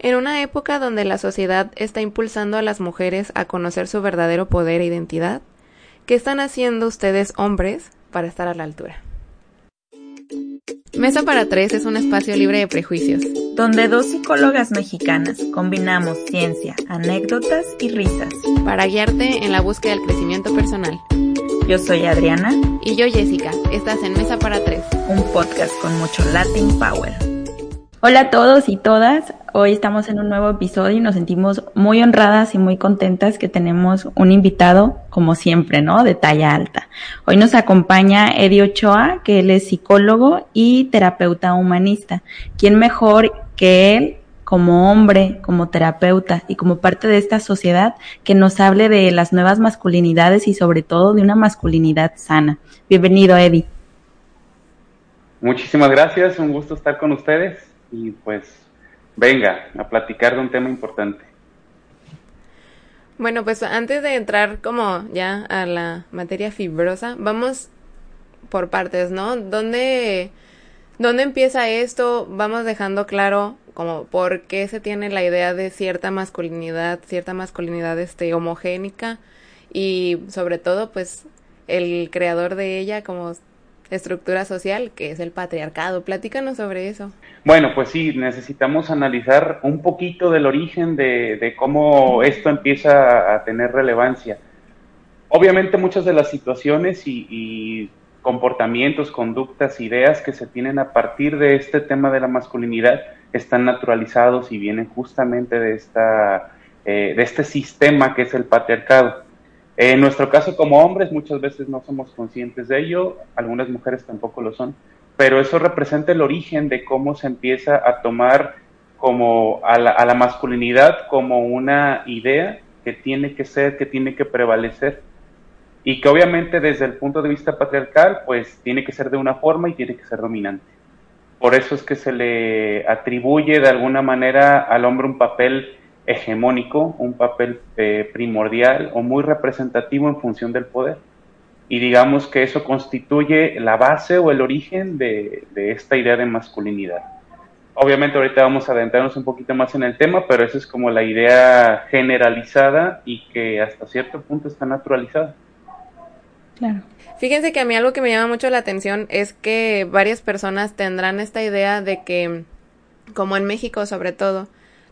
En una época donde la sociedad está impulsando a las mujeres a conocer su verdadero poder e identidad, ¿qué están haciendo ustedes hombres para estar a la altura? Mesa para Tres es un espacio libre de prejuicios, donde dos psicólogas mexicanas combinamos ciencia, anécdotas y risas para guiarte en la búsqueda del crecimiento personal. Yo soy Adriana. Y yo Jessica. Estás en Mesa para Tres. Un podcast con mucho Latin Power. Hola a todos y todas. Hoy estamos en un nuevo episodio y nos sentimos muy honradas y muy contentas que tenemos un invitado, como siempre, ¿no? De talla alta. Hoy nos acompaña Eddie Ochoa, que él es psicólogo y terapeuta humanista. ¿Quién mejor que él como hombre, como terapeuta y como parte de esta sociedad que nos hable de las nuevas masculinidades y sobre todo de una masculinidad sana? Bienvenido, Eddie. Muchísimas gracias, un gusto estar con ustedes y pues venga a platicar de un tema importante. Bueno, pues antes de entrar como ya a la materia fibrosa, vamos por partes, ¿no? ¿Dónde, dónde empieza esto? Vamos dejando claro como por qué se tiene la idea de cierta masculinidad, cierta masculinidad este homogénica y sobre todo pues el creador de ella como estructura social, que es el patriarcado. Platícanos sobre eso. Bueno, pues sí, necesitamos analizar un poquito del origen de, cómo esto empieza a tener relevancia. Obviamente muchas de las situaciones y, comportamientos, conductas, ideas que se tienen a partir de este tema de la masculinidad están naturalizados y vienen justamente de, esta, eh, de este sistema que es el patriarcado. En nuestro caso como hombres muchas veces no somos conscientes de ello, algunas mujeres tampoco lo son, pero eso representa el origen de cómo se empieza a tomar como a la, masculinidad como una idea que tiene que ser, que tiene que prevalecer y que obviamente desde el punto de vista patriarcal pues tiene que ser de una forma y tiene que ser dominante. Por eso es que se le atribuye de alguna manera al hombre un papel hegemónico, un papel eh, primordial o muy representativo en función del poder. Y digamos que eso constituye la base o el origen de, esta idea de masculinidad. Obviamente ahorita vamos a adentrarnos un poquito más en el tema, pero esa es como la idea generalizada y que hasta cierto punto está naturalizada. Claro. Fíjense que a mí algo que me llama mucho la atención es que varias personas tendrán esta idea de que, como en México sobre todo,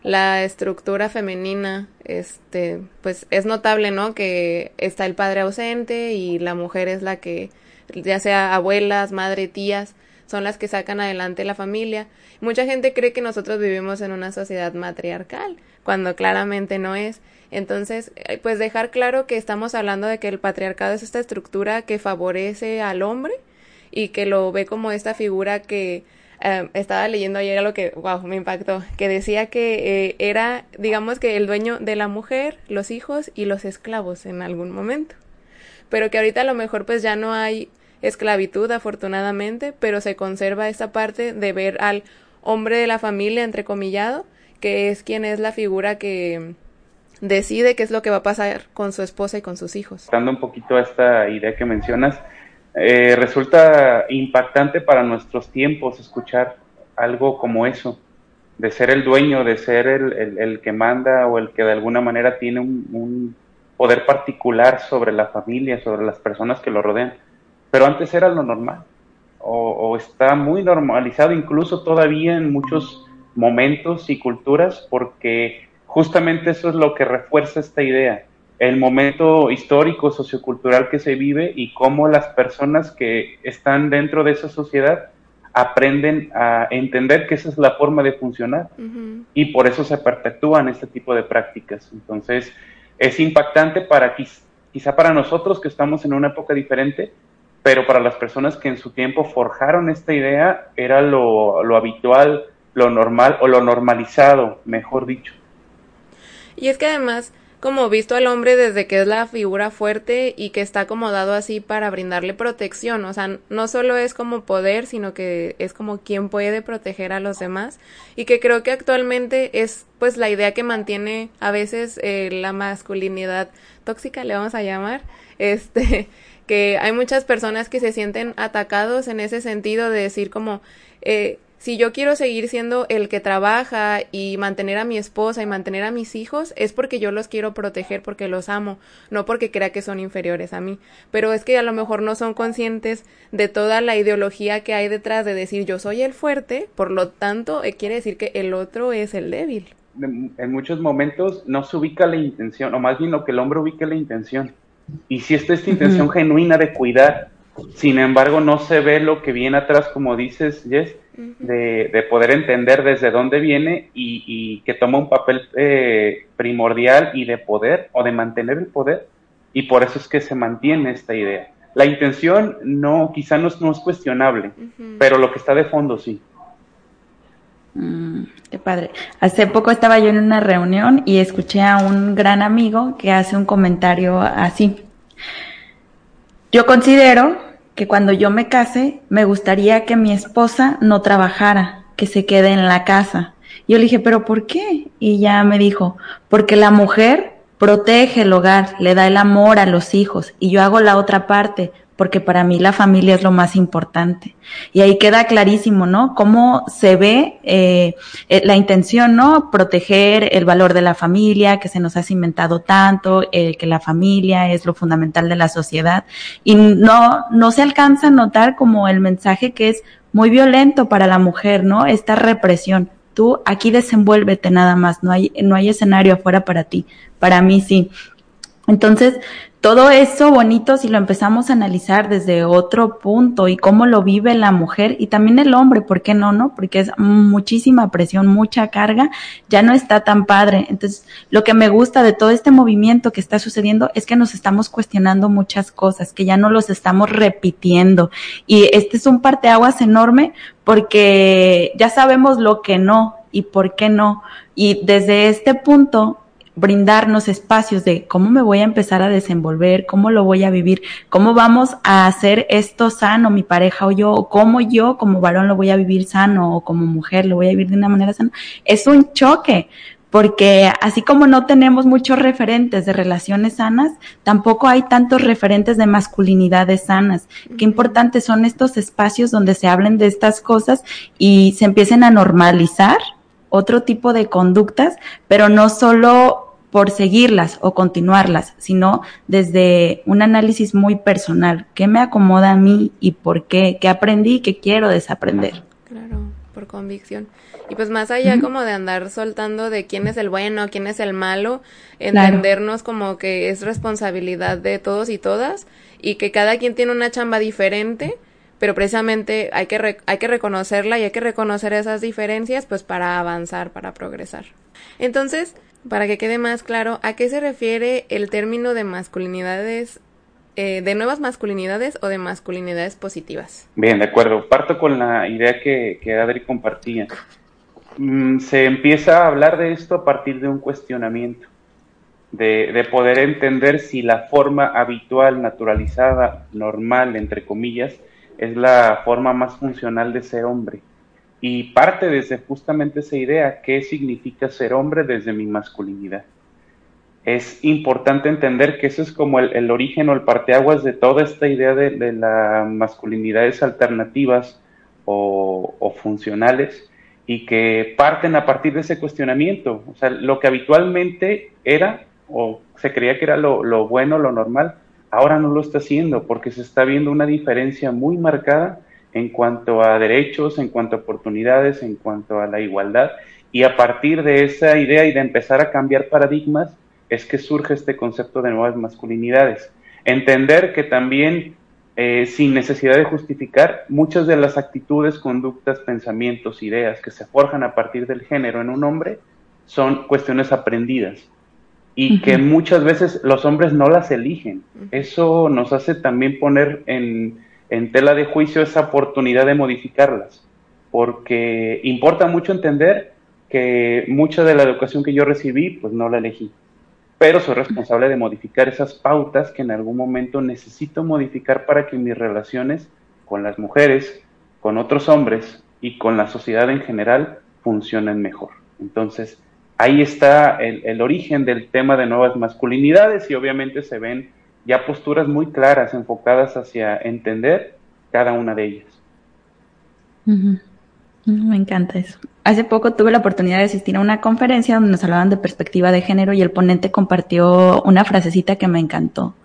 la estructura femenina, este, pues es notable, ¿no? Que está el padre ausente y la mujer es la que, ya sea abuelas, madre, tías, son las que sacan adelante la familia. Mucha gente cree que nosotros vivimos en una sociedad matriarcal, cuando claramente no es. Entonces, eh, pues dejar claro que estamos hablando de que el patriarcado es esta estructura que favorece al hombre y que lo ve como esta figura que Em, estaba leyendo ayer algo que, wow, me impactó, que decía que eh, era, digamos que el dueño de la mujer, los hijos y los esclavos en algún momento. Pero que ahorita a lo mejor pues ya no hay esclavitud, afortunadamente, pero se conserva esa parte de ver al hombre de la familia, entrecomillado, que es quien es la figura que decide qué es lo que va a pasar con su esposa y con sus hijos. Dando un poquito a esta idea que mencionas, eh, resulta impactante para nuestros tiempos escuchar algo como eso, de ser el dueño, de ser el, el, que manda o el que de alguna manera tiene un, poder particular sobre la familia, sobre las personas que lo rodean. Pero antes era lo normal, o, o está muy normalizado incluso todavía en muchos momentos y culturas, porque justamente eso es lo que refuerza esta idea el momento histórico, sociocultural que se vive y cómo las personas que están dentro de esa sociedad aprenden a entender que esa es la forma de funcionar y por eso se perpetúan este tipo de prácticas. Entonces, es impactante para quizá para nosotros que estamos en una época diferente, pero para las personas que en su tiempo forjaron esta idea era lo, lo habitual, lo normal o lo normalizado, mejor dicho. Y es que además, como visto al hombre desde que es la figura fuerte y que está acomodado así para brindarle protección, o sea, no solo es como poder, sino que es como quien puede proteger a los demás. Y que creo que actualmente es pues la idea que mantiene a veces eh, la masculinidad tóxica, le vamos a llamar, este, que hay muchas personas que se sienten atacados en ese sentido de decir como, eh, si yo quiero seguir siendo el que trabaja y mantener a mi esposa y mantener a mis hijos, es porque yo los quiero proteger porque los amo, no porque crea que son inferiores a mí. Pero es que a lo mejor no son conscientes de toda la ideología que hay detrás de decir yo soy el fuerte, por lo tanto eh, quiere decir que el otro es el débil. En muchos momentos no se ubica la intención, o más bien lo que el hombre ubica la intención. Y si esta es esta intención genuina de cuidar, sin embargo no se ve lo que viene atrás, como dices, Jess, de, poder entender desde dónde viene y, que toma un papel eh, primordial y de poder o de mantener el poder y por eso es que se mantiene esta idea. La intención no, quizá no es, no es cuestionable, pero lo que está de fondo sí. Mm, qué padre. Hace poco estaba yo en una reunión y escuché a un gran amigo que hace un comentario así. Yo considero que cuando yo me case, me gustaría que mi esposa no trabajara, que se quede en la casa. Yo le dije, pero ¿por qué? Y ya me dijo, porque la mujer protege el hogar, le da el amor a los hijos y yo hago la otra parte, porque para mí la familia es lo más importante. Y ahí queda clarísimo, ¿no? Cómo se ve eh, eh, la intención, ¿no? Proteger el valor de la familia, que se nos ha cimentado tanto, eh, que la familia es lo fundamental de la sociedad. Y no, no se alcanza a notar como el mensaje que es muy violento para la mujer, ¿no? Esta represión. Tú aquí desenvuélvete nada más, no hay, no hay escenario afuera para ti. Para mí sí. Entonces, todo eso bonito si lo empezamos a analizar desde otro punto y cómo lo vive la mujer y también el hombre, ¿por qué no, no? Porque es muchísima presión, mucha carga, ya no está tan padre. Entonces, lo que me gusta de todo este movimiento que está sucediendo es que nos estamos cuestionando muchas cosas, que ya no los estamos repitiendo. Y este es un parteaguas enorme porque ya sabemos lo que no y por qué no. Y desde este punto brindarnos espacios de cómo me voy a empezar a desenvolver, cómo lo voy a vivir, cómo vamos a hacer esto sano, mi pareja o yo, o cómo yo como varón lo voy a vivir sano o como mujer lo voy a vivir de una manera sana. Es un choque, porque así como no tenemos muchos referentes de relaciones sanas, tampoco hay tantos referentes de masculinidades sanas. Qué importantes son estos espacios donde se hablen de estas cosas y se empiecen a normalizar otro tipo de conductas, pero no solo por seguirlas o continuarlas, sino desde un análisis muy personal. ¿Qué me acomoda a mí y por qué? ¿Qué aprendí y qué quiero desaprender? Claro, por convicción. Y pues más allá como de andar soltando de quién es el bueno, quién es el malo, entendernos como que es responsabilidad de todos y todas y que cada quien tiene una chamba diferente pero precisamente hay que, hay que reconocerla y hay que reconocer esas diferencias pues para avanzar, para progresar. Entonces, para que quede más claro, ¿a qué se refiere el término de masculinidades, eh, de nuevas masculinidades o de masculinidades positivas? Bien, de acuerdo. Parto con la idea que, que Adri compartía. Mm, se empieza a hablar de esto a partir de un cuestionamiento, de, de poder entender si la forma habitual, naturalizada, normal, entre comillas, es la forma más funcional de ser hombre y parte desde justamente esa idea, ¿qué significa ser hombre desde mi masculinidad? Es importante entender que eso es como el, origen o el parteaguas de toda esta idea de, las masculinidades alternativas o, funcionales y que parten a partir de ese cuestionamiento. O sea, lo que habitualmente era o se creía que era lo, lo bueno, lo normal, ahora no lo está haciendo porque se está viendo una diferencia muy marcada en cuanto a derechos, en cuanto a oportunidades, en cuanto a la igualdad. Y a partir de esa idea y de empezar a cambiar paradigmas, es que surge este concepto de nuevas masculinidades. Entender que también, eh, sin necesidad de justificar, muchas de las actitudes, conductas, pensamientos, ideas que se forjan a partir del género en un hombre son cuestiones aprendidas y que muchas veces los hombres no las eligen. Eso nos hace también poner en, en tela de juicio esa oportunidad de modificarlas. porque importa mucho entender que mucha de la educación que yo recibí, pues no la elegí. Pero soy responsable de modificar esas pautas que en algún momento necesito modificar para que mis relaciones con las mujeres, con otros hombres y con la sociedad en general funcionen mejor. Entonces, ahí está el, origen del tema de nuevas masculinidades y obviamente se ven ya posturas muy claras enfocadas hacia entender cada una de ellas. Me encanta eso. Hace poco tuve la oportunidad de asistir a una conferencia donde nos hablaban de perspectiva de género y el ponente compartió una frasecita que me encantó.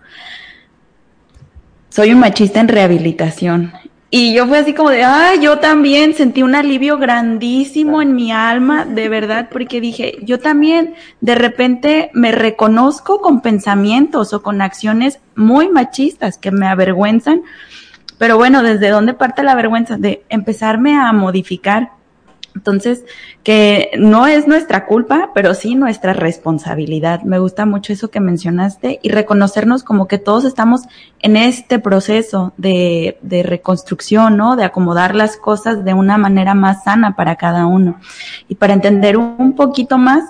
Soy un machista en rehabilitación. Y yo fue así como de, ah, yo también sentí un alivio grandísimo en mi alma, de verdad, porque dije, yo también de repente me reconozco con pensamientos o con acciones muy machistas que me avergüenzan pero bueno, ¿desde dónde parte la vergüenza? De empezarme a modificar. Entonces, que no es nuestra culpa, pero sí nuestra responsabilidad. Me gusta mucho eso que mencionaste y reconocernos como que todos estamos en este proceso de, de reconstrucción, ¿no? De acomodar las cosas de una manera más sana para cada uno. Y para entender un poquito más,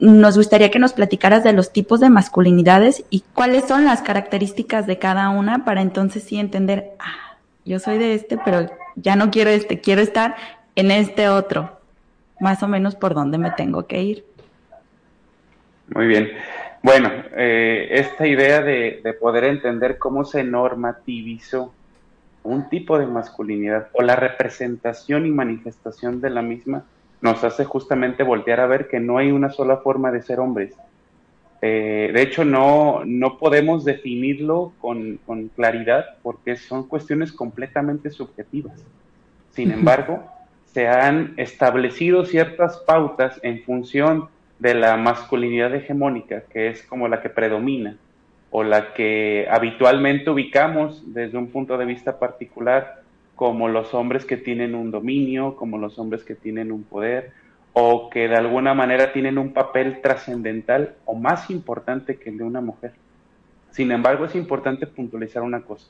nos gustaría que nos platicaras de los tipos de masculinidades y cuáles son las características de cada una para entonces sí entender, ah, yo soy de este, pero ya no quiero este, quiero estar en este otro, más o menos por dónde me tengo que ir. Muy bien. Bueno, eh, esta idea de, de poder entender cómo se normativizó un tipo de masculinidad o la representación y manifestación de la misma nos hace justamente voltear a ver que no hay una sola forma de ser hombres, eh, de hecho, no, no podemos definirlo con, con, claridad porque son cuestiones completamente subjetivas. Sin embargo, se han establecido ciertas pautas en función de la masculinidad hegemónica, que es como la que predomina o la que habitualmente ubicamos desde un punto de vista particular como los hombres que tienen un dominio, como los hombres que tienen un poder, o que de alguna manera tienen un papel trascendental o más importante que el de una mujer. Sin embargo, es importante puntualizar una cosa.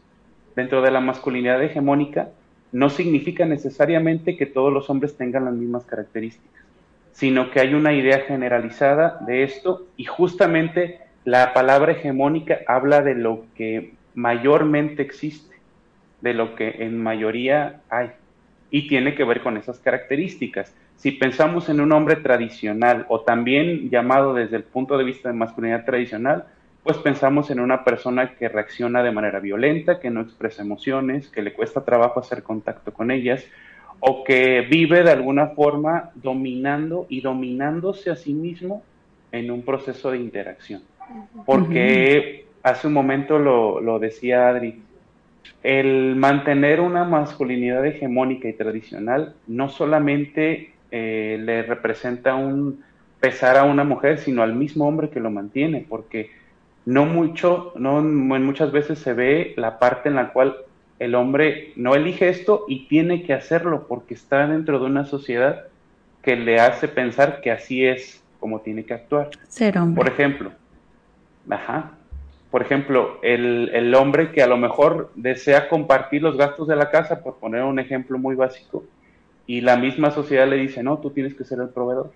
Dentro de la masculinidad hegemónica, no significa necesariamente que todos los hombres tengan las mismas características, sino que hay una idea generalizada de esto y justamente la palabra hegemónica habla de lo que mayormente existe, de lo que en mayoría hay, y tiene que ver con esas características. Si pensamos en un hombre tradicional o también llamado desde el punto de vista de masculinidad tradicional, pues pensamos en una persona que reacciona de manera violenta, que no expresa emociones, que le cuesta trabajo hacer contacto con ellas o que vive de alguna forma dominando y dominándose a sí mismo en un proceso de interacción. Porque hace un momento lo, lo decía Adri, el mantener una masculinidad hegemónica y tradicional no solamente eh, le representa un pesar a una mujer, sino al mismo hombre que lo mantiene, porque no mucho, no muchas veces se ve la parte en la cual el hombre no elige esto y tiene que hacerlo porque está dentro de una sociedad que le hace pensar que así es como tiene que actuar. Ser hombre. Por ejemplo, ajá, por ejemplo, el, el hombre que a lo mejor desea compartir los gastos de la casa, por poner un ejemplo muy básico, y la misma sociedad le dice, no, tú tienes que ser el proveedor.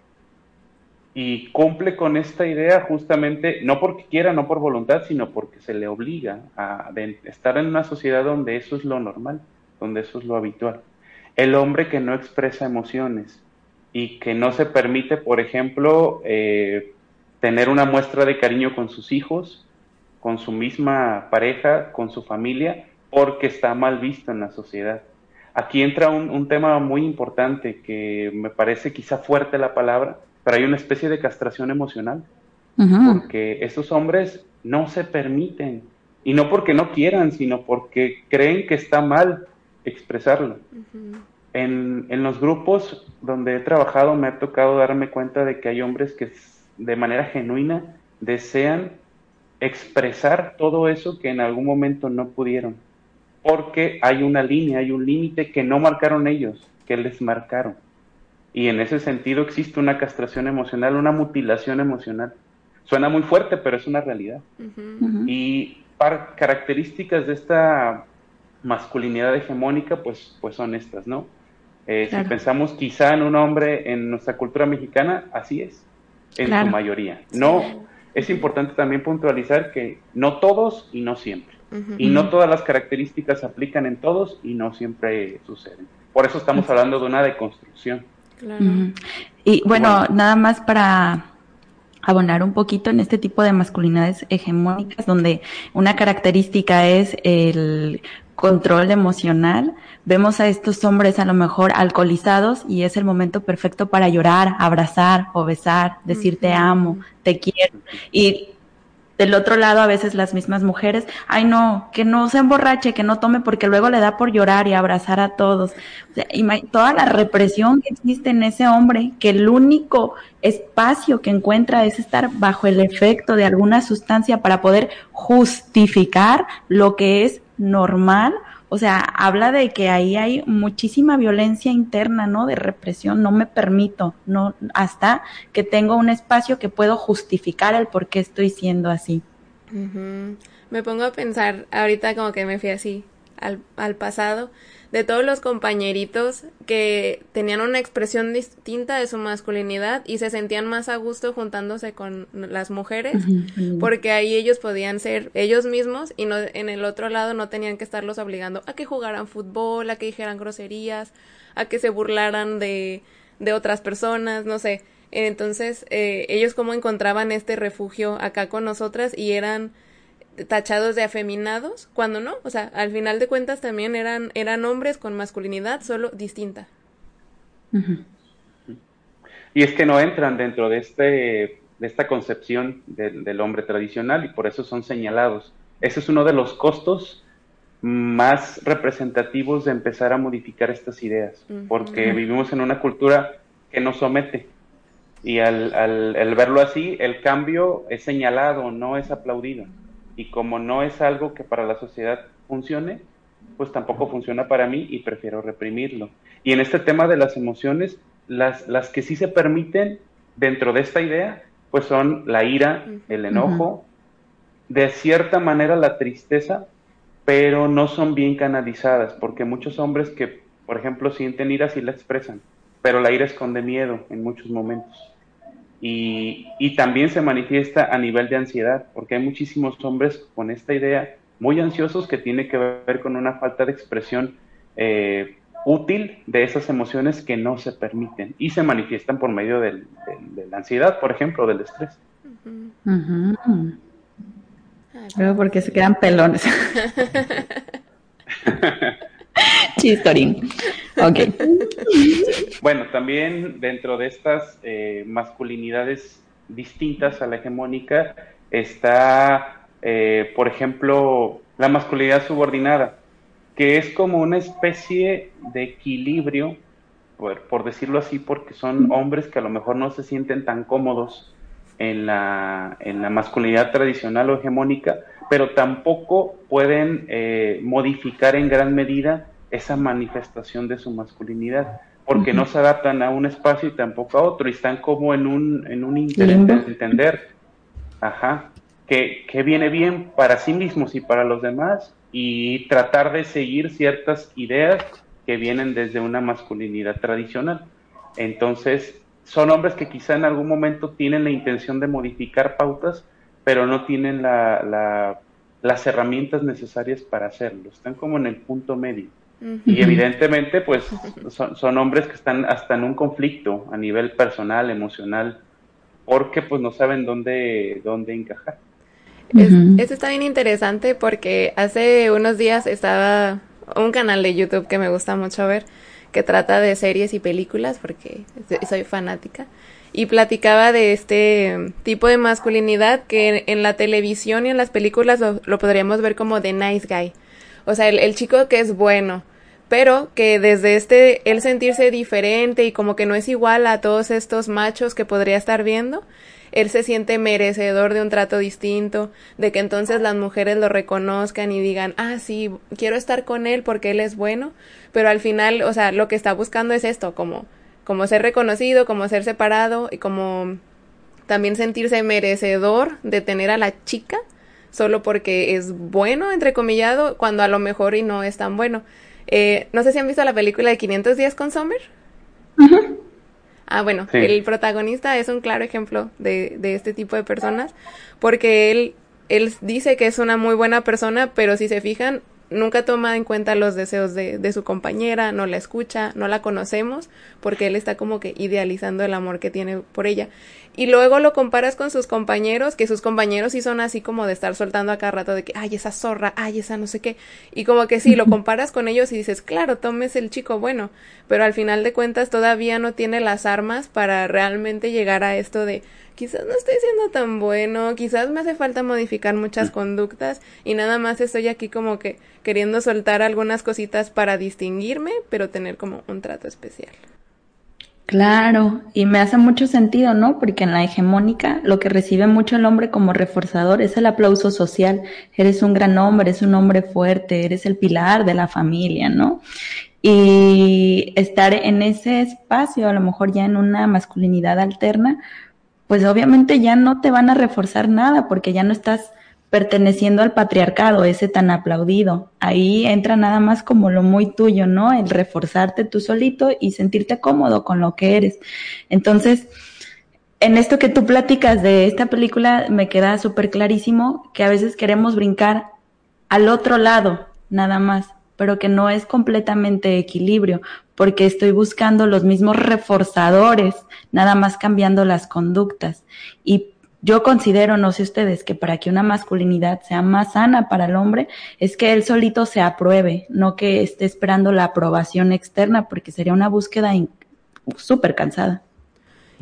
Y cumple con esta idea justamente, no porque quiera, no por voluntad, sino porque se le obliga a estar en una sociedad donde eso es lo normal, donde eso es lo habitual. El hombre que no expresa emociones y que no se permite, por ejemplo, eh, tener una muestra de cariño con sus hijos, con su misma pareja, con su familia, porque está mal visto en la sociedad. Aquí entra un, tema muy importante que me parece quizá fuerte la palabra, pero hay una especie de castración emocional, porque estos hombres no se permiten, y no porque no quieran, sino porque creen que está mal expresarlo. en, en los grupos donde he trabajado me ha tocado darme cuenta de que hay hombres que de manera genuina desean expresar todo eso que en algún momento no pudieron porque hay una línea, hay un límite que no marcaron ellos, que les marcaron. Y en ese sentido existe una castración emocional, una mutilación emocional. Suena muy fuerte, pero es una realidad. Y características de esta masculinidad hegemónica, pues, pues son estas, ¿no? Eh, si pensamos quizá en un hombre en nuestra cultura mexicana, así es, en su mayoría. No, es importante también puntualizar que no todos y no siempre. Y no todas las características aplican en todos y no siempre suceden. Por eso estamos hablando de una deconstrucción. Claro. Y bueno, nada más para abonar un poquito en este tipo de masculinidades hegemónicas, donde una característica es el control emocional. Vemos a estos hombres a lo mejor alcoholizados y es el momento perfecto para llorar, abrazar o besar, decir te amo, te quiero. Y del otro lado, a veces las mismas mujeres, ay no, que no se emborrache, que no tome porque luego le da por llorar y abrazar a todos. Sea, toda la represión que existe en ese hombre, que el único espacio que encuentra es estar bajo el efecto de alguna sustancia para poder justificar lo que es normal o sea, habla de que ahí hay muchísima violencia interna, ¿no? De represión, no me permito, no, hasta que tengo un espacio que puedo justificar el por qué estoy siendo así. Me pongo a pensar, ahorita como que me fui así al, al pasado, de todos los compañeritos que tenían una expresión distinta de su masculinidad y se sentían más a gusto juntándose con las mujeres porque ahí ellos podían ser ellos mismos y no en el otro lado no tenían que estarlos obligando a que jugaran fútbol, a que dijeran groserías, a que se burlaran de, de otras personas, no sé. Entonces, eh, ellos como encontraban este refugio acá con nosotras y eran tachados de afeminados, cuando no, o sea, al final de cuentas también eran, eran hombres con masculinidad, solo distinta. Y es que no entran dentro de, este, de esta concepción del, hombre tradicional y por eso son señalados. Ese es uno de los costos más representativos de empezar a modificar estas ideas, porque vivimos en una cultura que nos somete. Y al, al verlo así, el cambio es señalado, no es aplaudido y como no es algo que para la sociedad funcione, pues tampoco funciona para mí y prefiero reprimirlo. Y en este tema de las emociones, las, las que sí se permiten dentro de esta idea, pues son la ira, el enojo, de cierta manera la tristeza, pero no son bien canalizadas, porque muchos hombres que, por ejemplo, sienten ira sí la expresan, pero la ira esconde miedo en muchos momentos. Y, también se manifiesta a nivel de ansiedad, porque hay muchísimos hombres con esta idea muy ansiosos que tiene que ver con una falta de expresión eh, útil de esas emociones que no se permiten y se manifiestan por medio de la ansiedad, por ejemplo, del estrés. Luego porque se quedan pelones. Chistorín. Ok. Bueno, también dentro de estas eh, masculinidades distintas a la hegemónica está, eh, por ejemplo, la masculinidad subordinada, que es como una especie de equilibrio, por, por decirlo así, porque son hombres que a lo mejor no se sienten tan cómodos en la, en la masculinidad tradicional o hegemónica, pero tampoco pueden eh, modificar en gran medida esa manifestación de su masculinidad, porque no se adaptan a un espacio y tampoco a otro, y están como en un, en un interés de entender, ajá, que, que viene bien para sí mismos y para los demás, y tratar de seguir ciertas ideas que vienen desde una masculinidad tradicional. Entonces, son hombres que quizá en algún momento tienen la intención de modificar pautas, pero no tienen la, las herramientas necesarias para hacerlo. Están como en el punto medio. Y evidentemente, pues, son, hombres que están hasta en un conflicto a nivel personal, emocional, porque pues no saben dónde, dónde encajar. Eso está bien interesante porque hace unos días estaba un canal de YouTube que me gusta mucho ver, que trata de series y películas, porque soy fanática, y platicaba de este tipo de masculinidad que en la televisión y en las películas lo, podríamos ver como de nice guy. O sea, el chico que es bueno, pero que desde este él sentirse diferente y como que no es igual a todos estos machos que podría estar viendo, él se siente merecedor de un trato distinto, de que entonces las mujeres lo reconozcan y digan, ah, sí, quiero estar con él porque él es bueno, pero al final, o sea, lo que está buscando es esto, como, como ser reconocido, como ser separado y como también sentirse merecedor de tener a la chica solo porque es bueno, entrecomillado, cuando a lo mejor y no es tan bueno. Eh, no sé si han visto la película de 500 días con Summer. Ah, bueno, el protagonista es un claro ejemplo de, de este tipo de personas, porque él, él dice que es una muy buena persona, pero si se fijan, nunca toma en cuenta los deseos de, de, su compañera, no la escucha, no la conocemos, porque él está como que idealizando el amor que tiene por ella. Y luego lo comparas con sus compañeros, que sus compañeros sí son así como de estar soltando a cada rato de que, ay, esa zorra, ay, esa no sé qué. Y como que sí, lo comparas con ellos y dices, claro, tomes el chico bueno, pero al final de cuentas todavía no tiene las armas para realmente llegar a esto de, quizás no estoy siendo tan bueno, quizás me hace falta modificar muchas conductas y nada más estoy aquí como que queriendo soltar algunas cositas para distinguirme, pero tener como un trato especial. Claro, y me hace mucho sentido, ¿no? Porque en la hegemónica lo que recibe mucho el hombre como reforzador es el aplauso social. Eres un gran hombre, eres un hombre fuerte, eres el pilar de la familia, ¿no? Y estar en ese espacio, a lo mejor ya en una masculinidad alterna, pues obviamente ya no te van a reforzar nada porque ya no estás perteneciendo al patriarcado, ese tan aplaudido. Ahí entra nada más como lo muy tuyo, ¿no? El reforzarte tú solito y sentirte cómodo con lo que eres. Entonces, en esto que tú platicas de esta película, me queda súper clarísimo que a veces queremos brincar al otro lado, nada más, pero que no es completamente equilibrio, porque estoy buscando los mismos reforzadores, nada más cambiando las conductas. Y yo considero, no sé ustedes, que para que una masculinidad sea más sana para el hombre, es que él solito se apruebe, no que esté esperando la aprobación externa, porque sería una búsqueda súper cansada.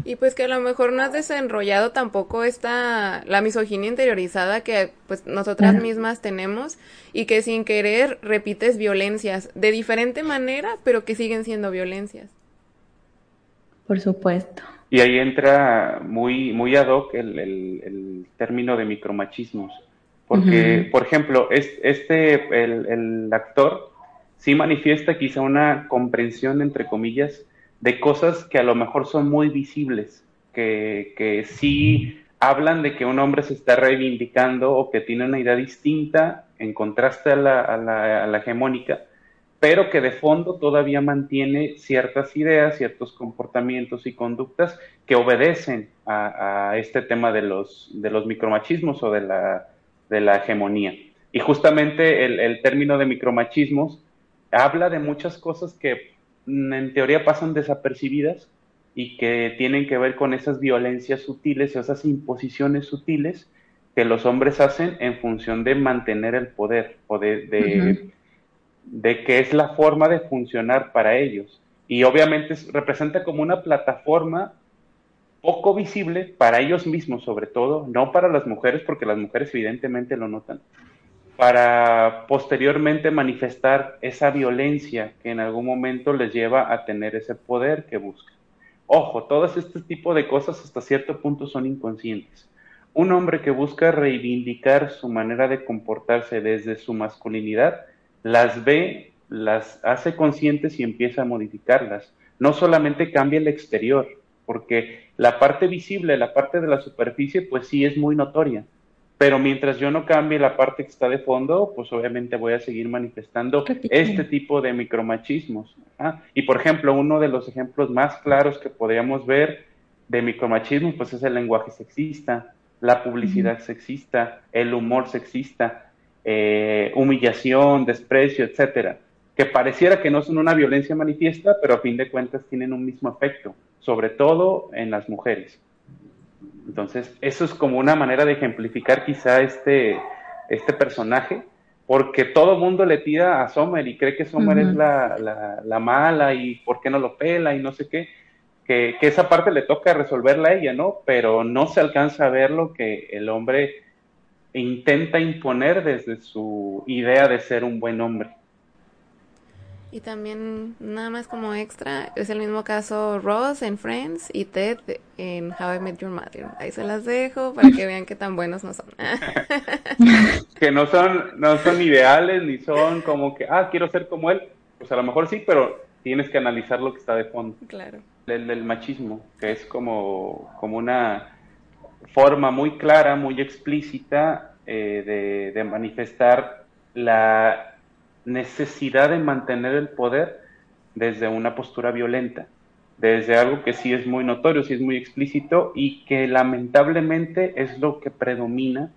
Y pues que a lo mejor no has desenrollado tampoco esta, la misoginia interiorizada que pues nosotras mismas tenemos y que sin querer repites violencias de diferente manera, pero que siguen siendo violencias. Por supuesto. Y ahí entra muy, muy ad hoc el, el, término de micromachismos. Porque, por ejemplo, este, el, el, actor sí manifiesta quizá una comprensión, entre comillas, de cosas que a lo mejor son muy visibles, que, que sí hablan de que un hombre se está reivindicando o que tiene una idea distinta en contraste a la, a la, a la hegemónica, pero que de fondo todavía mantiene ciertas ideas, ciertos comportamientos y conductas que obedecen a, este tema de los, de los micromachismos o de la, de la hegemonía. Y justamente el, término de micromachismos habla de muchas cosas que mm, en teoría pasan desapercibidas y que tienen que ver con esas violencias sutiles, esas imposiciones sutiles que los hombres hacen en función de mantener el poder o de, de que es la forma de funcionar para ellos. Y obviamente representa como una plataforma poco visible para ellos mismos, sobre todo, no para las mujeres, porque las mujeres evidentemente lo notan, para posteriormente manifestar esa violencia que en algún momento les lleva a tener ese poder que buscan. Ojo, todos este tipo de cosas hasta cierto punto son inconscientes. Un hombre que busca reivindicar su manera de comportarse desde su masculinidad las ve, las hace conscientes y empieza a modificarlas. No solamente cambia el exterior, porque la parte visible, la parte de la superficie, pues sí es muy notoria. Pero mientras yo no cambie la parte que está de fondo, pues obviamente voy a seguir manifestando este tipo de micromachismos. Y por ejemplo, uno de los ejemplos más claros que podríamos ver de micromachismo, pues es el lenguaje sexista, la publicidad sexista, el humor sexista. Eh, humillación, desprecio, etcétera, que pareciera que no son una violencia manifiesta, pero a fin de cuentas tienen un mismo efecto, sobre todo en las mujeres. Entonces, eso es como una manera de ejemplificar quizá este, este personaje, porque todo mundo le tira a Sommer y cree que Sommer es la, la, mala y por qué no lo pela y no sé qué, que, que, esa parte le toca resolverla a ella, ¿no? Pero no se alcanza a ver lo que el hombre intenta imponer desde su idea de ser un buen hombre. Y también, nada más como extra, es el mismo caso Ross en Friends y Ted en How I Met Your Mother. Ahí se las dejo para que vean que tan buenos no son. que no son, no son ideales ni son como que, ah, quiero ser como él. Pues a lo mejor sí, pero tienes que analizar lo que está de fondo. Claro. El del machismo, que es como, como una forma muy clara, muy explícita eh, de, manifestar la necesidad de mantener el poder desde una postura violenta, desde algo que sí es muy notorio, sí es muy explícito y que lamentablemente es lo que predomina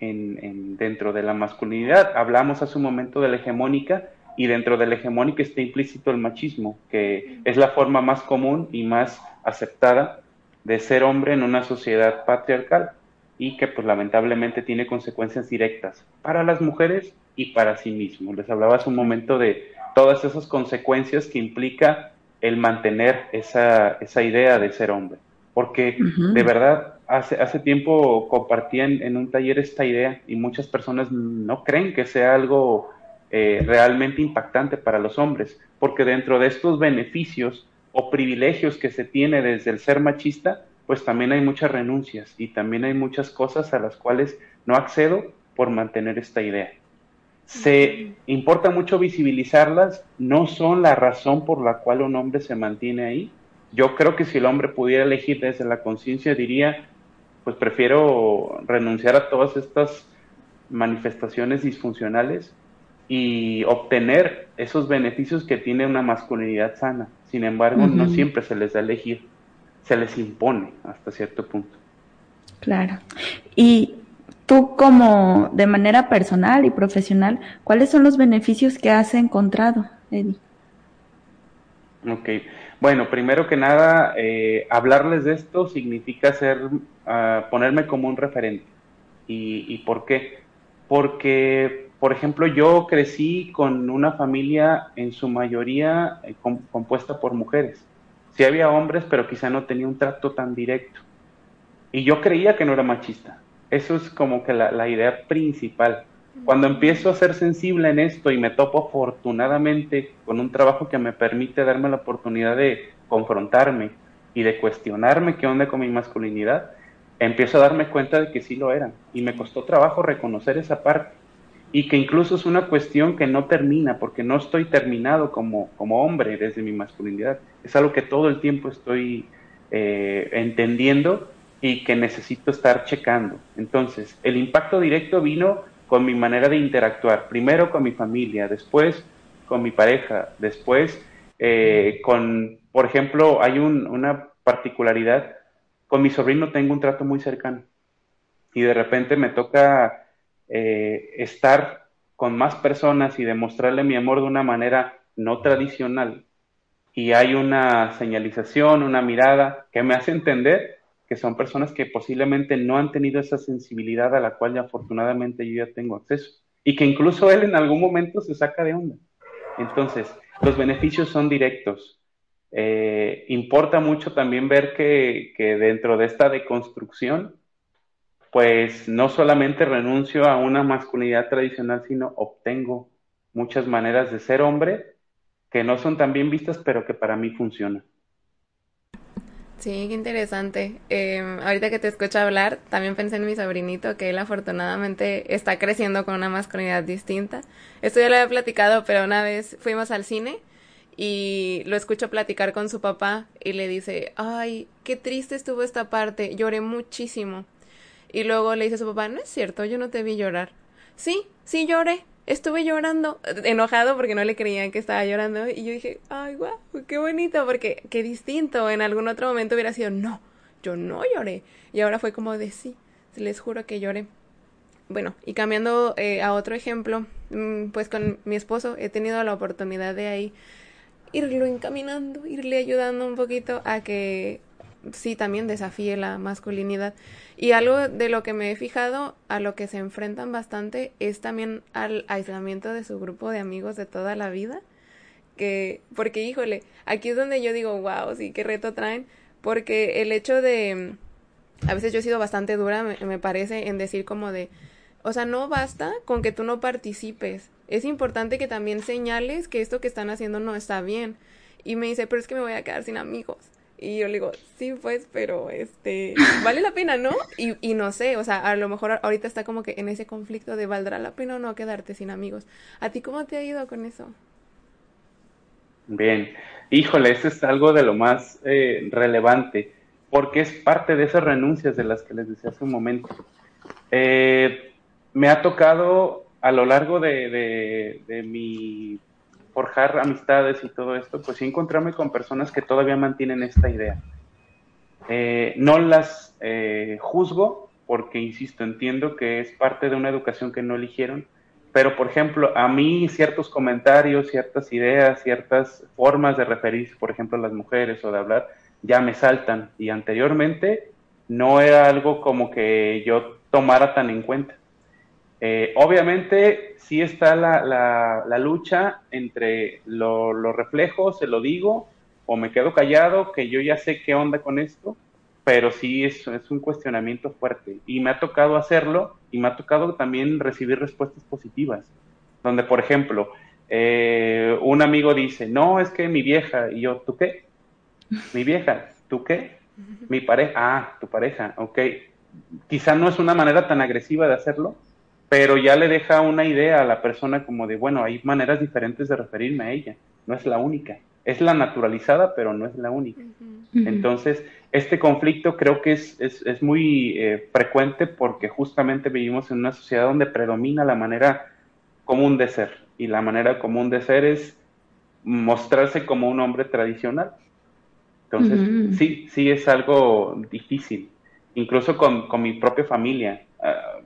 en, dentro de la masculinidad. Hablamos hace un momento de la hegemónica y dentro de la hegemónica está implícito el machismo, que es la forma más común y más aceptada de ser hombre en una sociedad patriarcal y que pues lamentablemente tiene consecuencias directas para las mujeres y para sí mismo. Les hablaba hace un momento de todas esas consecuencias que implica el mantener esa, esa idea de ser hombre. Porque de verdad, hace, hace tiempo compartí en, un taller esta idea y muchas personas no creen que sea algo eh, realmente impactante para los hombres, porque dentro de estos beneficios o privilegios que se tiene desde el ser machista, pues también hay muchas renuncias y también hay muchas cosas a las cuales no accedo por mantener esta idea. Se importa mucho visibilizarlas, no son la razón por la cual un hombre se mantiene ahí. Yo creo que si el hombre pudiera elegir desde la conciencia, diría, pues prefiero renunciar a todas estas manifestaciones disfuncionales y obtener esos beneficios que tiene una masculinidad sana. Sin embargo, no siempre se les da elegir, se les impone hasta cierto punto. Claro. Y tú como de manera personal y profesional, ¿cuáles son los beneficios que has encontrado, Eddie? Ok. Bueno, primero que nada, eh, hablarles de esto significa ser, ah, ponerme como un referente. ¿Y, ¿Y por qué? Porque, por ejemplo, yo crecí con una familia en su mayoría eh, compuesta por mujeres. Sí había hombres, pero quizá no tenía un trato tan directo. Y yo creía que no era machista. Eso es como que la, la idea principal. Cuando empiezo a ser sensible en esto y me topo afortunadamente con un trabajo que me permite darme la oportunidad de confrontarme y de cuestionarme qué onda con mi masculinidad, empiezo a darme cuenta de que sí lo eran. Y me costó trabajo reconocer esa parte. Y que incluso es una cuestión que no termina, porque no estoy terminado como, como hombre desde mi masculinidad. Es algo que todo el tiempo estoy eh, entendiendo y que necesito estar checando. Entonces, el impacto directo vino con mi manera de interactuar, primero con mi familia, después con mi pareja, después eh, con, por ejemplo, hay una particularidad, con mi sobrino tengo un trato muy cercano y de repente me toca eh, estar con más personas y demostrarle mi amor de una manera no tradicional y hay una señalización, una mirada que me hace entender que son personas que posiblemente no han tenido esa sensibilidad a la cual ya afortunadamente yo ya tengo acceso y que incluso él en algún momento se saca de onda. Entonces, los beneficios son directos. Eh, importa mucho también ver que, que dentro de esta deconstrucción, pues no solamente renuncio a una masculinidad tradicional, sino obtengo muchas maneras de ser hombre que no son tan bien vistas, pero que para mí funcionan. Sí, qué interesante. Eh, ahorita que te escucho hablar, también pensé en mi sobrinito, que él afortunadamente está creciendo con una masculinidad distinta. Esto ya lo había platicado, pero una vez fuimos al cine y lo escucho platicar con su papá y le dice, ay, qué triste estuvo esta parte, lloré muchísimo. Y luego le dice a su papá, no es cierto, yo no te vi llorar. Sí, sí lloré, estuve llorando, enojado porque no le creían que estaba llorando. Y yo dije, ay, guau, qué bonito, porque qué distinto. En algún otro momento hubiera sido, no, yo no lloré. Y ahora fue como de sí, les juro que lloré. Bueno, y cambiando eh, a otro ejemplo, mm, pues con mi esposo he tenido la oportunidad de ahí irlo encaminando, irle ayudando un poquito a que sí también desafíe la masculinidad. Y algo de lo que me he fijado, a lo que se enfrentan bastante, es también al aislamiento de su grupo de amigos de toda la vida. Que, porque híjole, aquí es donde yo digo, wow, sí, qué reto traen. Porque el hecho de, a veces yo he sido bastante dura, me, me parece, en decir como de, o sea, no basta con que tú no participes. Es importante que también señales que esto que están haciendo no está bien. Y me dice, pero es que me voy a quedar sin amigos. Y yo le digo, sí, pues, pero este, vale la pena, ¿no? Y, y no sé, o sea, a lo mejor ahorita está como que en ese conflicto de valdrá la pena o no quedarte sin amigos. ¿A ti cómo te ha ido con eso? Bien, híjole, eso es algo de lo más eh, relevante, porque es parte de esas renuncias de las que les decía hace un momento. Eh, me ha tocado a lo largo de, de, mi forjar amistades y todo esto, pues sí encontrarme con personas que todavía mantienen esta idea. Eh, no las eh, juzgo porque, insisto, entiendo que es parte de una educación que no eligieron, pero, por ejemplo, a mí ciertos comentarios, ciertas ideas, ciertas formas de referirse, por ejemplo, a las mujeres o de hablar, ya me saltan y anteriormente no era algo como que yo tomara tan en cuenta. Eh, obviamente sí está la, la, lucha entre lo, lo, reflejo, se lo digo, o me quedo callado, que yo ya sé qué onda con esto, pero sí es, es un cuestionamiento fuerte. Y me ha tocado hacerlo y me ha tocado también recibir respuestas positivas, donde por ejemplo, eh, un amigo dice, no, es que mi vieja, y yo, ¿tú qué? Mi vieja, ¿tú qué? Mi pareja, ah, tu pareja, ok. Quizá no es una manera tan agresiva de hacerlo, pero ya le deja una idea a la persona como de, bueno, hay maneras diferentes de referirme a ella, no es la única. Es la naturalizada, pero no es la única. Entonces, este conflicto creo que es, es, es muy eh, frecuente porque justamente vivimos en una sociedad donde predomina la manera común de ser. Y la manera común de ser es mostrarse como un hombre tradicional. Entonces, sí, sí es algo difícil, incluso con, con mi propia familia. Ah,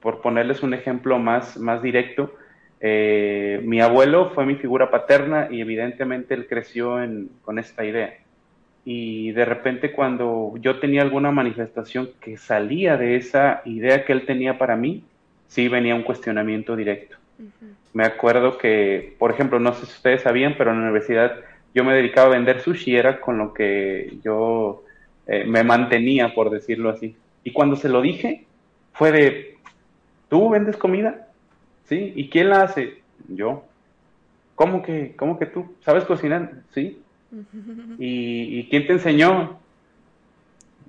por ponerles un ejemplo más, más directo, eh, mi abuelo fue mi figura paterna y evidentemente él creció en, con esta idea. Y de repente cuando yo tenía alguna manifestación que salía de esa idea que él tenía para mí, sí venía un cuestionamiento directo. Me acuerdo que, por ejemplo, no sé si ustedes sabían, pero en la universidad yo me dedicaba a vender sushi, era con lo que yo eh, me mantenía, por decirlo así. Y cuando se lo dije, fue de, ¿tú vendes comida? ¿Sí? ¿Y quién la hace? Yo. ¿Cómo que, cómo que tú? ¿Sabes cocinar? Sí. ¿Y, quién te enseñó?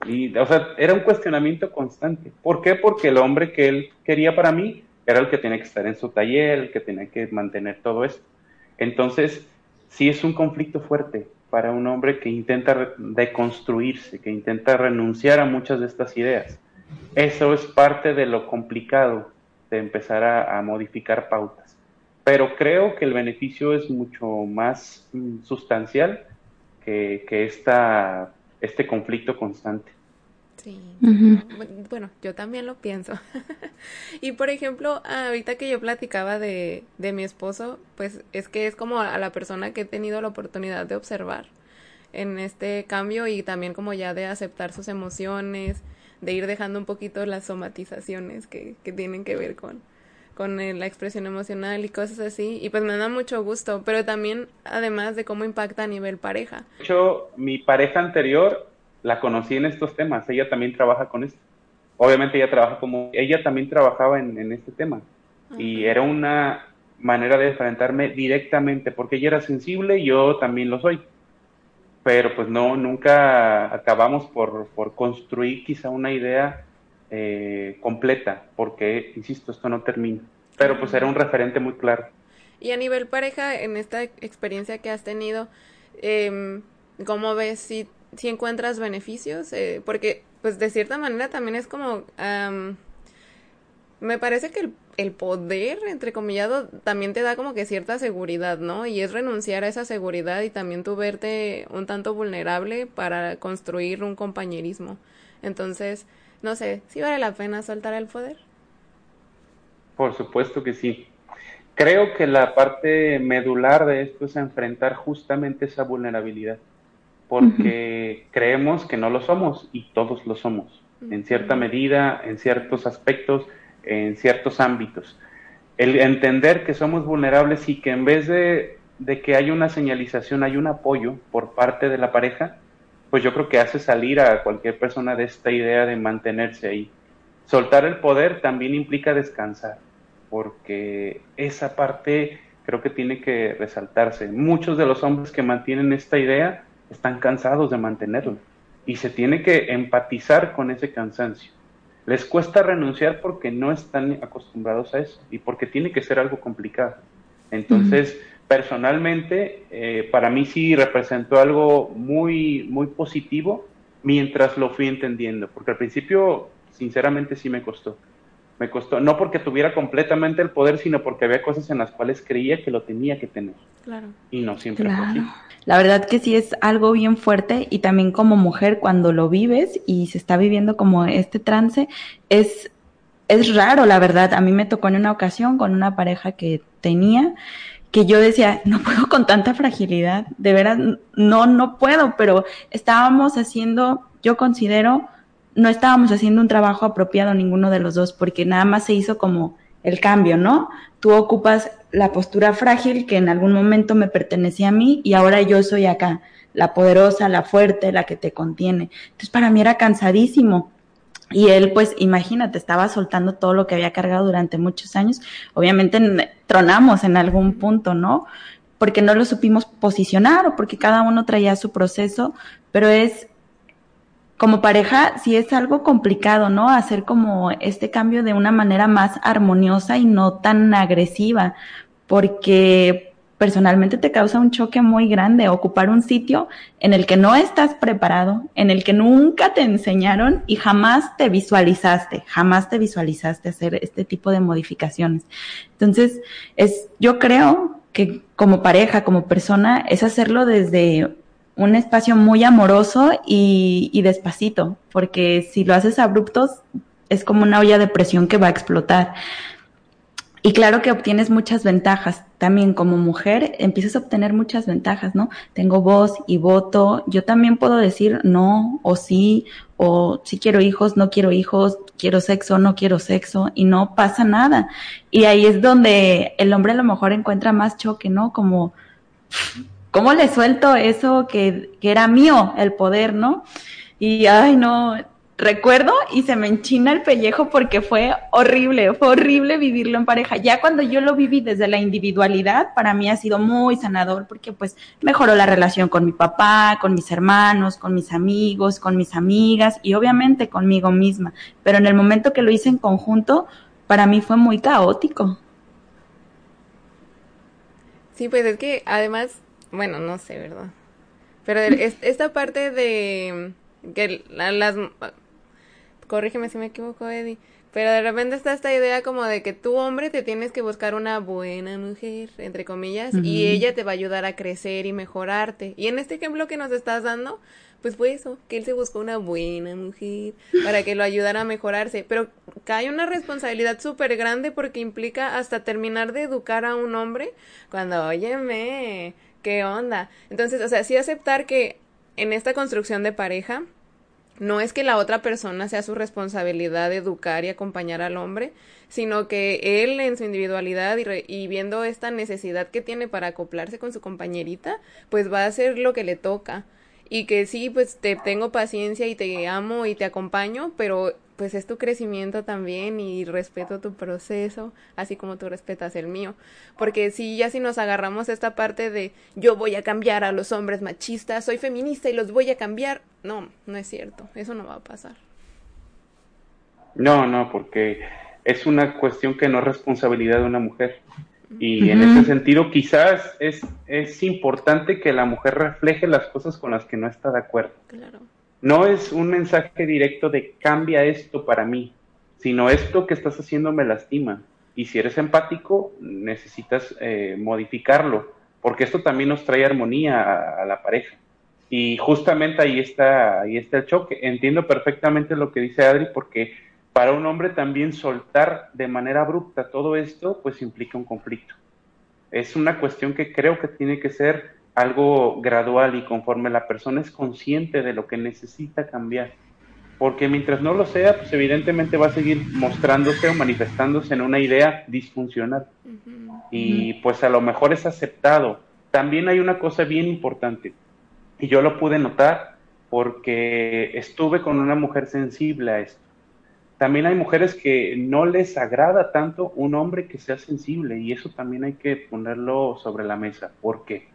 Y, o sea, era un cuestionamiento constante. ¿Por qué? Porque el hombre que él quería para mí era el que tenía que estar en su taller, el que tenía que mantener todo esto. Entonces, sí es un conflicto fuerte para un hombre que intenta deconstruirse, que intenta renunciar a muchas de estas ideas. Eso es parte de lo complicado de empezar a, modificar pautas. Pero creo que el beneficio es mucho más mm, sustancial que, que esta, este conflicto constante. Sí. Bueno, yo también lo pienso. y por ejemplo, ahorita que yo platicaba de, de mi esposo, pues es que es como a la persona que he tenido la oportunidad de observar en este cambio y también como ya de aceptar sus emociones, de ir dejando un poquito las somatizaciones que, que tienen que ver con, con la expresión emocional y cosas así. Y pues me da mucho gusto, pero también además de cómo impacta a nivel pareja. De hecho, mi pareja anterior la conocí en estos temas, ella también trabaja con esto. Obviamente ella trabaja como, ella también trabajaba en, en este tema. Y era una manera de enfrentarme directamente, porque ella era sensible y yo también lo soy. Pero pues no, nunca acabamos por, por construir quizá una idea eh, completa, porque, insisto, esto no termina. Pero pues era un referente muy claro. Y a nivel pareja, en esta experiencia que has tenido, eh, ¿cómo ves si si encuentras beneficios, eh, porque pues de cierta manera también es como, me parece que el, el, poder, entrecomillado, también te da como que cierta seguridad, ¿no? Y es renunciar a esa seguridad y también tú verte un tanto vulnerable para construir un compañerismo. Entonces, no sé, ¿sí vale la pena soltar el poder? Por supuesto que sí. Creo que la parte medular de esto es enfrentar justamente esa vulnerabilidad porque creemos que no lo somos y todos lo somos, en cierta medida, en ciertos aspectos, en ciertos ámbitos. El entender que somos vulnerables y que en vez de, de que haya una señalización, hay un apoyo por parte de la pareja, pues yo creo que hace salir a cualquier persona de esta idea de mantenerse ahí. Soltar el poder también implica descansar, porque esa parte creo que tiene que resaltarse. Muchos de los hombres que mantienen esta idea están cansados de mantenerlo y se tiene que empatizar con ese cansancio. Les cuesta renunciar porque no están acostumbrados a eso y porque tiene que ser algo complicado. Entonces, personalmente, eh, para mí sí representó algo muy, muy positivo mientras lo fui entendiendo, porque al principio, sinceramente, sí me costó. Me costó, no porque tuviera completamente el poder, sino porque había cosas en las cuales creía que lo tenía que tener. Claro. Y no siempre fue así. La verdad que sí es algo bien fuerte y también como mujer cuando lo vives y se está viviendo como este trance, es, es raro, la verdad. A mí me tocó en una ocasión con una pareja que tenía que yo decía, no puedo con tanta fragilidad, de veras, no, no puedo, pero estábamos haciendo, yo considero, no estábamos haciendo un trabajo apropiado ninguno de los dos, porque nada más se hizo como el cambio, ¿no? Tú ocupas la postura frágil que en algún momento me pertenecía a mí y ahora yo soy acá, la poderosa, la fuerte, la que te contiene. Entonces para mí era cansadísimo. Y él, pues, imagínate, estaba soltando todo lo que había cargado durante muchos años. Obviamente tronamos en algún punto, ¿no? Porque no lo supimos posicionar o porque cada uno traía su proceso, pero es como pareja sí es algo complicado, ¿no? Hacer como este cambio de una manera más armoniosa y no tan agresiva, porque personalmente te causa un choque muy grande ocupar un sitio en el que no estás preparado, en el que nunca te enseñaron y jamás te visualizaste, jamás te visualizaste hacer este tipo de modificaciones. Entonces, es, yo creo que como pareja, como persona, es hacerlo desde un espacio muy amoroso y, despacito, porque si lo haces abruptos es como una olla de presión que va a explotar. Y claro que obtienes muchas ventajas. También como mujer empiezas a obtener muchas ventajas, ¿no? Tengo voz y voto. Yo también puedo decir no o sí, o si quiero hijos, no quiero hijos, quiero sexo, no quiero sexo, y no pasa nada. Y ahí es donde el hombre a lo mejor encuentra más choque, ¿no? Como, ¿cómo le suelto eso que, que era mío, el poder, ¿no? Y, ay, no, recuerdo y se me enchina el pellejo porque fue horrible, fue horrible vivirlo en pareja. Ya cuando yo lo viví desde la individualidad, para mí ha sido muy sanador porque pues mejoró la relación con mi papá, con mis hermanos, con mis amigos, con mis amigas y obviamente conmigo misma. Pero en el momento que lo hice en conjunto, para mí fue muy caótico. Sí, pues es que además bueno, no sé, ¿verdad? Pero esta parte de que las... Corrígeme si me equivoco, Eddie. Pero de repente está esta idea como de que tú, hombre, te tienes que buscar una buena mujer, entre comillas, y ella te va a ayudar a crecer y mejorarte. Y en este ejemplo que nos estás dando, pues fue eso, que él se buscó una buena mujer para que lo ayudara a mejorarse. Pero cae una responsabilidad súper grande porque implica hasta terminar de educar a un hombre cuando, óyeme, ¿qué onda? Entonces, o sea, sí aceptar que en esta construcción de pareja, no es que la otra persona sea su responsabilidad de educar y acompañar al hombre, sino que él en su individualidad y, y, viendo esta necesidad que tiene para acoplarse con su compañerita, pues va a hacer lo que le toca y que sí, pues te tengo paciencia y te amo y te acompaño, pero pues es tu crecimiento también y respeto tu proceso, así como tú respetas el mío. Porque si ya si nos agarramos esta parte de yo voy a cambiar a los hombres machistas, soy feminista y los voy a cambiar, no, no es cierto, eso no va a pasar. No, no, porque es una cuestión que no es responsabilidad de una mujer. Y en ese sentido, quizás es, es importante que la mujer refleje las cosas con las que no está de acuerdo. Claro. No es un mensaje directo de cambia esto para mí, sino esto que estás haciendo me lastima. Y si eres empático, necesitas eh, modificarlo, porque esto también nos trae armonía a, a, la pareja. Y justamente ahí está, ahí está el choque. Entiendo perfectamente lo que dice Adri, porque para un hombre también soltar de manera abrupta todo esto, pues implica un conflicto. Es una cuestión que creo que tiene que ser algo gradual y conforme la persona es consciente de lo que necesita cambiar. Porque mientras no lo sea, pues evidentemente va a seguir mostrándose o manifestándose en una idea disfuncional. Y pues a lo mejor es aceptado. También hay una cosa bien importante, y yo lo pude notar porque estuve con una mujer sensible a esto también hay mujeres que no les agrada tanto un hombre que sea sensible y eso también hay que ponerlo sobre la mesa. ¿Por qué?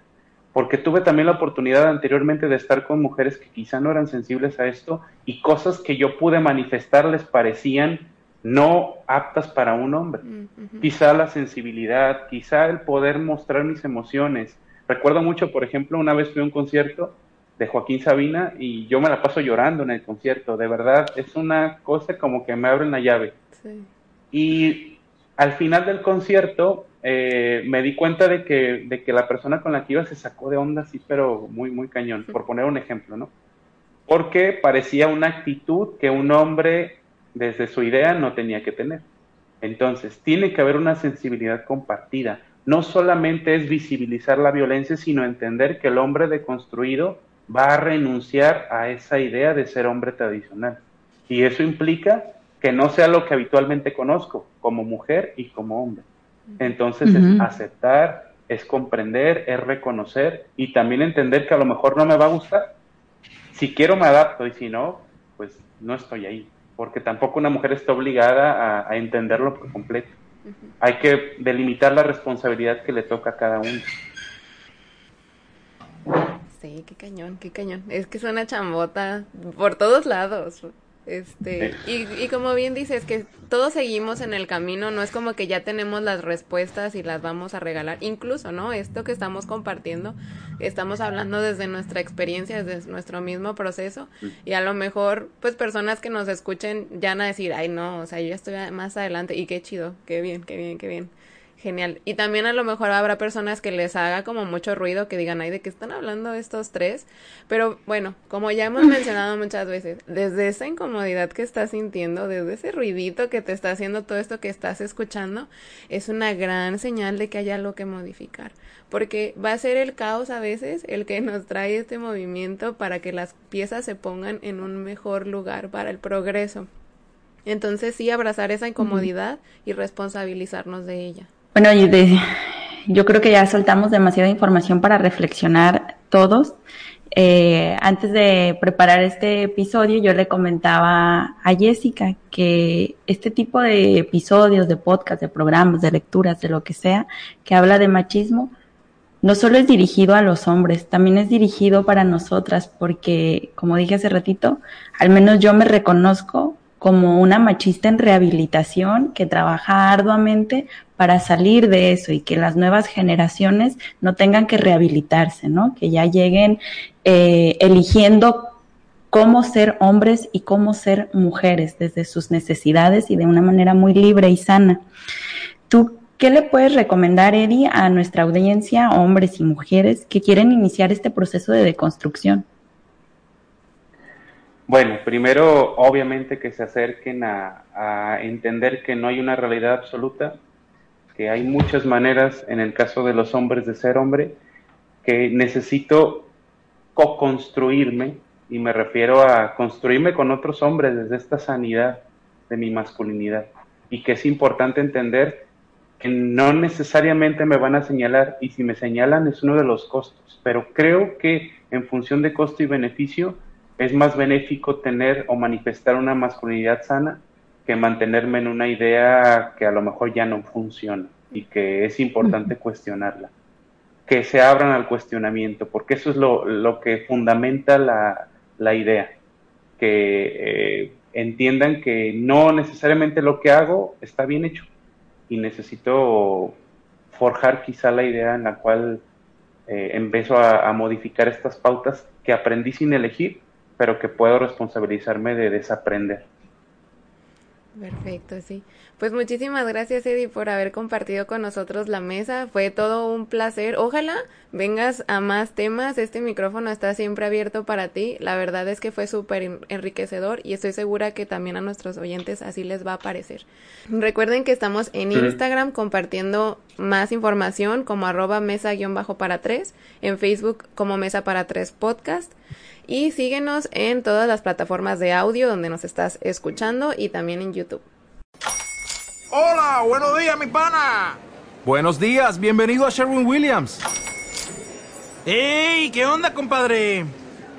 Porque tuve también la oportunidad anteriormente de estar con mujeres que quizá no eran sensibles a esto y cosas que yo pude manifestar les parecían no aptas para un hombre. Quizá la sensibilidad, quizá el poder mostrar mis emociones. Recuerdo mucho, por ejemplo, una vez fui a un concierto de Joaquín Sabina y yo me la paso llorando en el concierto, de verdad, es una cosa como que me abren la llave. Y al final del concierto eh, me di cuenta de que, de que la persona con la que iba se sacó de onda, sí, pero muy, muy cañón, por poner un ejemplo, ¿no? Porque parecía una actitud que un hombre desde su idea no tenía que tener. Entonces, tiene que haber una sensibilidad compartida. No solamente es visibilizar la violencia, sino entender que el hombre deconstruido va a renunciar a esa idea de ser hombre tradicional. Y eso implica que no sea lo que habitualmente conozco, como mujer y como hombre. Entonces es aceptar, es comprender, es reconocer y también entender que a lo mejor no me va a gustar. Si quiero me adapto y si no, pues no estoy ahí, porque tampoco una mujer está obligada a, entenderlo por completo. Hay que delimitar la responsabilidad que le toca a cada uno. Sí, qué cañón, qué cañón. Es que suena chambota por todos lados. Este, y, y como bien dices, que todos seguimos en el camino, no es como que ya tenemos las respuestas y las vamos a regalar. Incluso, ¿no? Esto que estamos compartiendo, estamos hablando desde nuestra experiencia, desde nuestro mismo proceso. Y a lo mejor, pues personas que nos escuchen ya van a decir, ay, no, o sea, yo ya estoy más adelante. Y qué chido, qué bien, qué bien, qué bien. Genial. Y también a lo mejor habrá personas que les haga como mucho ruido, que digan, ay, ¿de qué están hablando estos tres? Pero bueno, como ya hemos mencionado muchas veces, desde esa incomodidad que estás sintiendo, desde ese ruidito que te está haciendo todo esto que estás escuchando, es una gran señal de que hay algo que modificar. Porque va a ser el caos a veces el que nos trae este movimiento para que las piezas se pongan en un mejor lugar para el progreso. Entonces sí, abrazar esa incomodidad y responsabilizarnos de ella. Bueno, yo creo que ya soltamos demasiada información para reflexionar todos. Eh, antes de preparar este episodio, yo le comentaba a Jessica que este tipo de episodios, de podcast, de programas, de lecturas, de lo que sea, que habla de machismo, no solo es dirigido a los hombres, también es dirigido para nosotras, porque, como dije hace ratito, al menos yo me reconozco como una machista en rehabilitación que trabaja arduamente para salir de eso y que las nuevas generaciones no tengan que rehabilitarse, ¿no? Que ya lleguen eh, eligiendo cómo ser hombres y cómo ser mujeres desde sus necesidades y de una manera muy libre y sana. ¿Tú qué le puedes recomendar, Eddie, a nuestra audiencia, hombres y mujeres que quieren iniciar este proceso de deconstrucción? Bueno, primero, obviamente que se acerquen a, entender que no hay una realidad absoluta, que hay muchas maneras, en el caso de los hombres, de ser hombre, que necesito co-construirme, y me refiero a construirme con otros hombres desde esta sanidad de mi masculinidad, y que es importante entender que no necesariamente me van a señalar, y si me señalan es uno de los costos, pero creo que en función de costo y beneficio, es más benéfico tener o manifestar una masculinidad sana que mantenerme en una idea que a lo mejor ya no funciona y que es importante cuestionarla. Que se abran al cuestionamiento, porque eso es lo, que fundamenta la, idea. Que eh, entiendan que no necesariamente lo que hago está bien hecho y necesito forjar quizá la idea en la cual eh, empiezo a modificar estas pautas que aprendí sin elegir pero que puedo responsabilizarme de desaprender. Perfecto, sí. Pues muchísimas gracias, Eddie, por haber compartido con nosotros la mesa. Fue todo un placer. Ojalá vengas a más temas. Este micrófono está siempre abierto para ti. La verdad es que fue súper enriquecedor y estoy segura que también a nuestros oyentes así les va a parecer. Recuerden que estamos en Instagram compartiendo más información como arroba mesa-para tres, en Facebook como mesa para tres podcast y síguenos en todas las plataformas de audio donde nos estás escuchando y también en YouTube. Hola, buenos días, mi pana. Buenos días, bienvenido a Sherwin Williams. ¡Ey! ¿Qué onda, compadre?